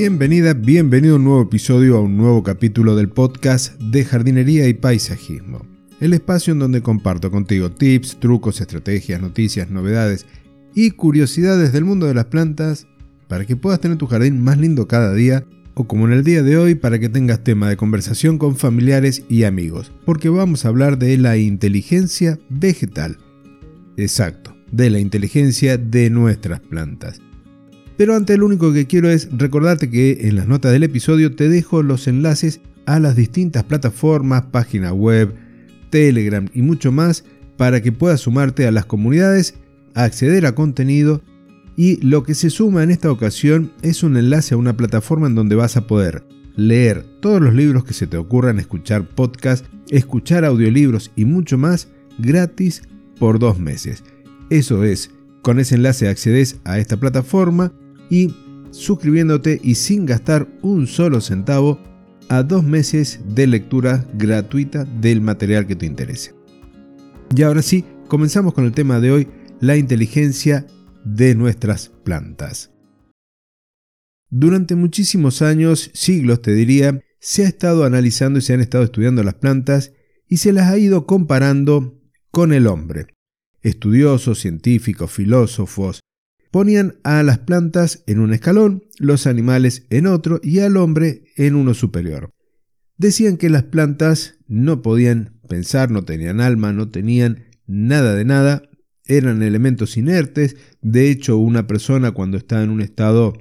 Bienvenida, bienvenido a un nuevo episodio, a un nuevo capítulo del podcast de jardinería y paisajismo. El espacio en donde comparto contigo tips, trucos, estrategias, noticias, novedades y curiosidades del mundo de las plantas para que puedas tener tu jardín más lindo cada día o como en el día de hoy para que tengas tema de conversación con familiares y amigos, porque vamos a hablar de la inteligencia vegetal. Exacto, de la inteligencia de nuestras plantas. Pero antes lo único que quiero es recordarte que en las notas del episodio te dejo los enlaces a las distintas plataformas, página web, Telegram y mucho más para que puedas sumarte a las comunidades, acceder a contenido y lo que se suma en esta ocasión es un enlace a una plataforma en donde vas a poder leer todos los libros que se te ocurran, escuchar podcasts, escuchar audiolibros y mucho más gratis por dos meses. Eso es, con ese enlace accedes a esta plataforma y suscribiéndote y sin gastar un solo centavo a dos meses de lectura gratuita del material que te interese. Y ahora sí, comenzamos con el tema de hoy, la inteligencia de nuestras plantas. Durante muchísimos años, siglos te diría, se ha estado analizando y se han estado estudiando las plantas y se las ha ido comparando con el hombre. Estudiosos, científicos, filósofos, Ponían a las plantas en un escalón, los animales en otro y al hombre en uno superior. Decían que las plantas no podían pensar, no tenían alma, no tenían nada de nada, eran elementos inertes. De hecho, una persona cuando está en un estado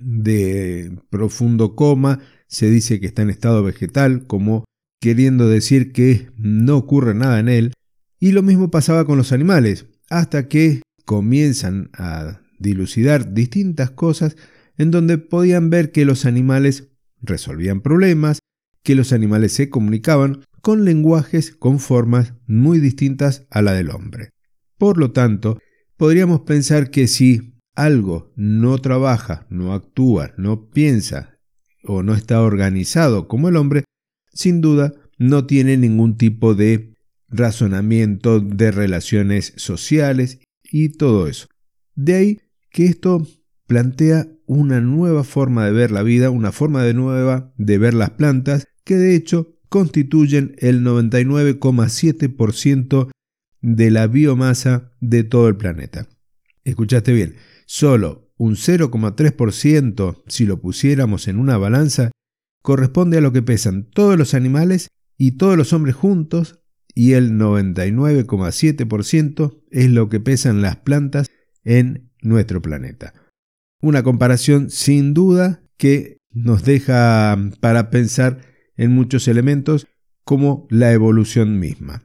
de profundo coma, se dice que está en estado vegetal, como queriendo decir que no ocurre nada en él. Y lo mismo pasaba con los animales, hasta que comienzan a dilucidar distintas cosas en donde podían ver que los animales resolvían problemas, que los animales se comunicaban con lenguajes, con formas muy distintas a la del hombre. Por lo tanto, podríamos pensar que si algo no trabaja, no actúa, no piensa o no está organizado como el hombre, sin duda no tiene ningún tipo de razonamiento de relaciones sociales y todo eso. De ahí que esto plantea una nueva forma de ver la vida, una forma de nueva de ver las plantas, que de hecho constituyen el 99,7% de la biomasa de todo el planeta. Escuchaste bien, solo un 0,3%, si lo pusiéramos en una balanza, corresponde a lo que pesan todos los animales y todos los hombres juntos y el 99,7% es lo que pesan las plantas en nuestro planeta. Una comparación sin duda que nos deja para pensar en muchos elementos como la evolución misma.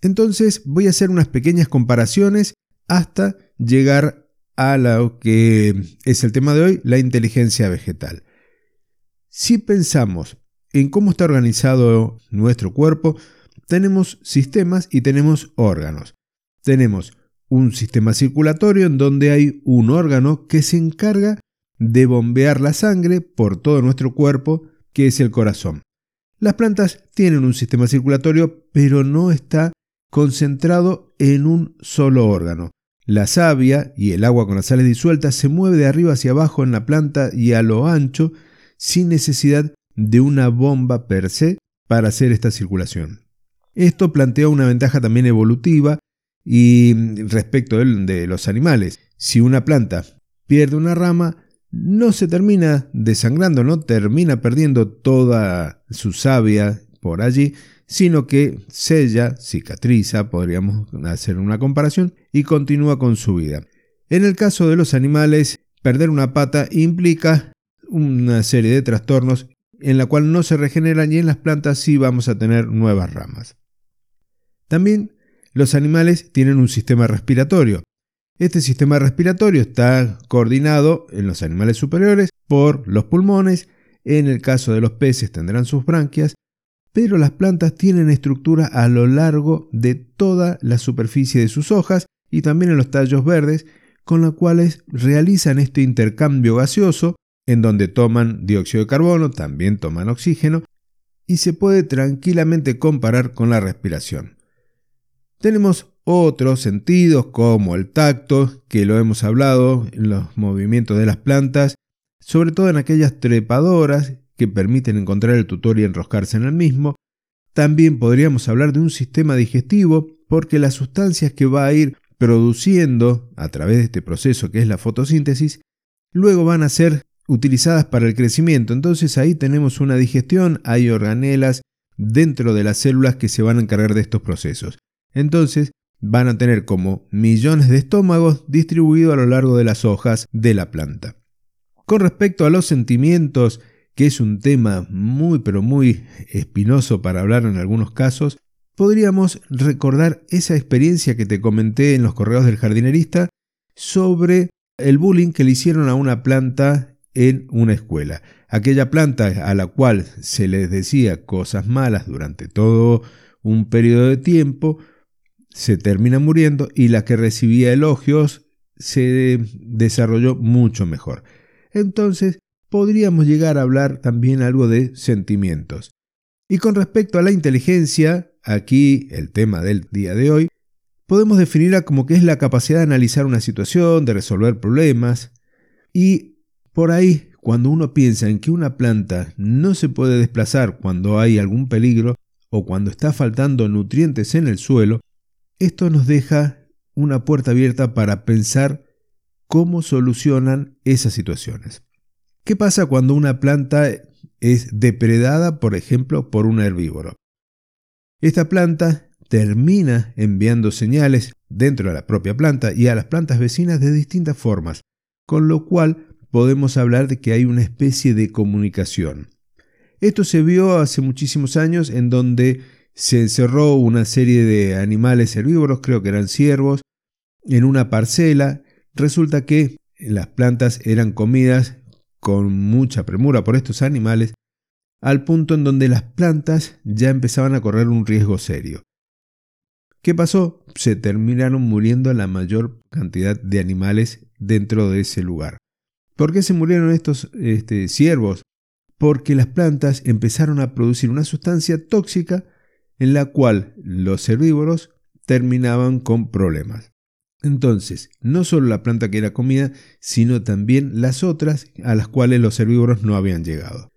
Entonces voy a hacer unas pequeñas comparaciones hasta llegar a lo que es el tema de hoy, la inteligencia vegetal. Si pensamos en cómo está organizado nuestro cuerpo, tenemos sistemas y tenemos órganos. Tenemos un sistema circulatorio en donde hay un órgano que se encarga de bombear la sangre por todo nuestro cuerpo, que es el corazón. Las plantas tienen un sistema circulatorio, pero no está concentrado en un solo órgano. La savia y el agua con las sales disueltas se mueve de arriba hacia abajo en la planta y a lo ancho sin necesidad de una bomba per se para hacer esta circulación. Esto plantea una ventaja también evolutiva y respecto de los animales. Si una planta pierde una rama, no se termina desangrando, no termina perdiendo toda su savia por allí, sino que sella, cicatriza, podríamos hacer una comparación, y continúa con su vida. En el caso de los animales, perder una pata implica una serie de trastornos en la cual no se regeneran y en las plantas sí vamos a tener nuevas ramas. También los animales tienen un sistema respiratorio. Este sistema respiratorio está coordinado en los animales superiores por los pulmones, en el caso de los peces tendrán sus branquias, pero las plantas tienen estructura a lo largo de toda la superficie de sus hojas y también en los tallos verdes, con los cuales realizan este intercambio gaseoso, en donde toman dióxido de carbono, también toman oxígeno, y se puede tranquilamente comparar con la respiración. Tenemos otros sentidos como el tacto, que lo hemos hablado en los movimientos de las plantas, sobre todo en aquellas trepadoras que permiten encontrar el tutor y enroscarse en el mismo. También podríamos hablar de un sistema digestivo porque las sustancias que va a ir produciendo a través de este proceso que es la fotosíntesis, luego van a ser utilizadas para el crecimiento. Entonces ahí tenemos una digestión, hay organelas dentro de las células que se van a encargar de estos procesos. Entonces van a tener como millones de estómagos distribuidos a lo largo de las hojas de la planta. Con respecto a los sentimientos, que es un tema muy pero muy espinoso para hablar en algunos casos, podríamos recordar esa experiencia que te comenté en los correos del jardinerista sobre el bullying que le hicieron a una planta en una escuela. Aquella planta a la cual se les decía cosas malas durante todo un periodo de tiempo, se termina muriendo y la que recibía elogios se desarrolló mucho mejor. Entonces, podríamos llegar a hablar también algo de sentimientos. Y con respecto a la inteligencia, aquí el tema del día de hoy, podemos definirla como que es la capacidad de analizar una situación, de resolver problemas, y por ahí, cuando uno piensa en que una planta no se puede desplazar cuando hay algún peligro o cuando está faltando nutrientes en el suelo, esto nos deja una puerta abierta para pensar cómo solucionan esas situaciones. ¿Qué pasa cuando una planta es depredada, por ejemplo, por un herbívoro? Esta planta termina enviando señales dentro de la propia planta y a las plantas vecinas de distintas formas, con lo cual podemos hablar de que hay una especie de comunicación. Esto se vio hace muchísimos años en donde se encerró una serie de animales herbívoros, creo que eran ciervos, en una parcela. Resulta que las plantas eran comidas con mucha premura por estos animales, al punto en donde las plantas ya empezaban a correr un riesgo serio. ¿Qué pasó? Se terminaron muriendo la mayor cantidad de animales dentro de ese lugar. ¿Por qué se murieron estos este, ciervos? Porque las plantas empezaron a producir una sustancia tóxica en la cual los herbívoros terminaban con problemas. Entonces, no solo la planta que era comida, sino también las otras a las cuales los herbívoros no habían llegado.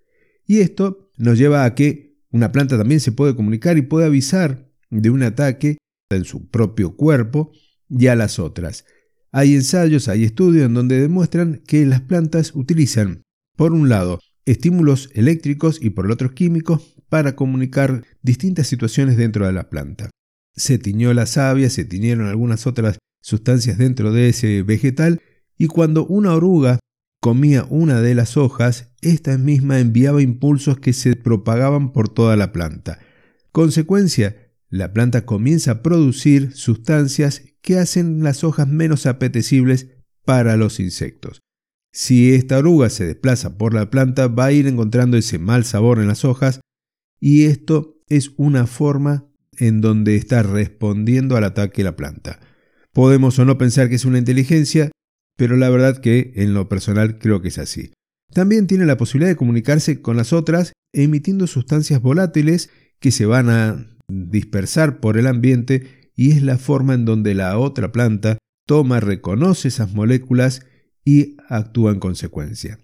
Y esto nos lleva a que una planta también se puede comunicar y puede avisar de un ataque en su propio cuerpo y a las otras. Hay ensayos, hay estudios en donde demuestran que las plantas utilizan, por un lado, estímulos eléctricos y por el otro químicos para comunicar distintas situaciones dentro de la planta. Se tiñó la savia, se tiñeron algunas otras sustancias dentro de ese vegetal y cuando una oruga comía una de las hojas, esta misma enviaba impulsos que se propagaban por toda la planta. Consecuencia, la planta comienza a producir sustancias que hacen las hojas menos apetecibles para los insectos. Si esta oruga se desplaza por la planta, va a ir encontrando ese mal sabor en las hojas y esto es una forma en donde está respondiendo al ataque la planta. Podemos o no pensar que es una inteligencia, pero la verdad que en lo personal creo que es así. También tiene la posibilidad de comunicarse con las otras emitiendo sustancias volátiles que se van a dispersar por el ambiente y es la forma en donde la otra planta toma, reconoce esas moléculas y actúa en consecuencia.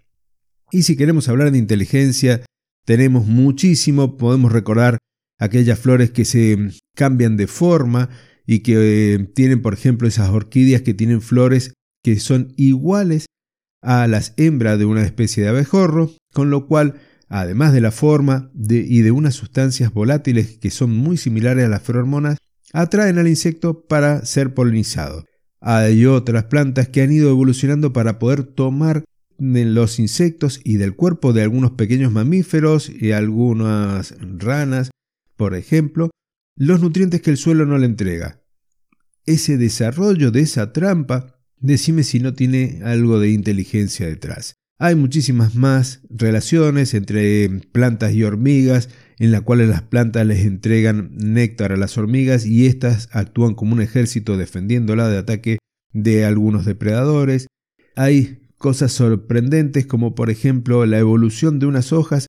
Y si queremos hablar de inteligencia, tenemos muchísimo, podemos recordar aquellas flores que se cambian de forma y que eh, tienen, por ejemplo, esas orquídeas que tienen flores que son iguales a las hembras de una especie de abejorro, con lo cual, además de la forma y de unas sustancias volátiles que son muy similares a las feromonas, atraen al insecto para ser polinizado. Hay otras plantas que han ido evolucionando para poder tomar de los insectos y del cuerpo de algunos pequeños mamíferos y algunas ranas, por ejemplo, los nutrientes que el suelo no le entrega. Ese desarrollo de esa trampa, decime si no tiene algo de inteligencia detrás. Hay muchísimas más relaciones entre plantas y hormigas, en las cuales las plantas les entregan néctar a las hormigas y éstas actúan como un ejército defendiéndola de ataque de algunos depredadores. Hay cosas sorprendentes como por ejemplo la evolución de unas hojas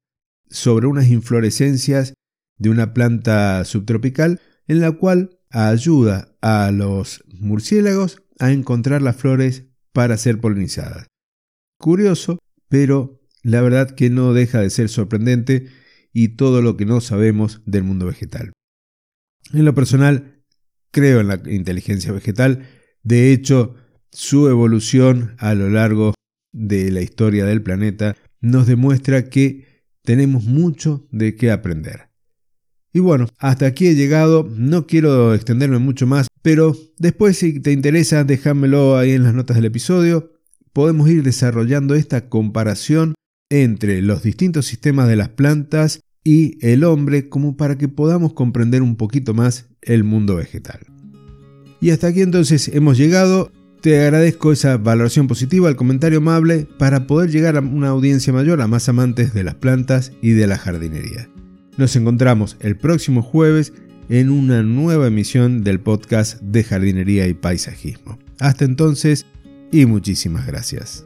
sobre unas inflorescencias de una planta subtropical en la cual ayuda a los murciélagos a encontrar las flores para ser polinizadas. Curioso, pero la verdad que no deja de ser sorprendente y todo lo que no sabemos del mundo vegetal. En lo personal, creo en la inteligencia vegetal, de hecho, su evolución a lo largo de la historia del planeta nos demuestra que tenemos mucho de qué aprender. Y bueno, hasta aquí he llegado, no quiero extenderme mucho más, pero después si te interesa, déjamelo ahí en las notas del episodio. Podemos ir desarrollando esta comparación entre los distintos sistemas de las plantas y el hombre como para que podamos comprender un poquito más el mundo vegetal. Y hasta aquí entonces hemos llegado. Te agradezco esa valoración positiva, el comentario amable, para poder llegar a una audiencia mayor, a más amantes de las plantas y de la jardinería. Nos encontramos el próximo jueves en una nueva emisión del podcast de jardinería y paisajismo. Hasta entonces y muchísimas gracias.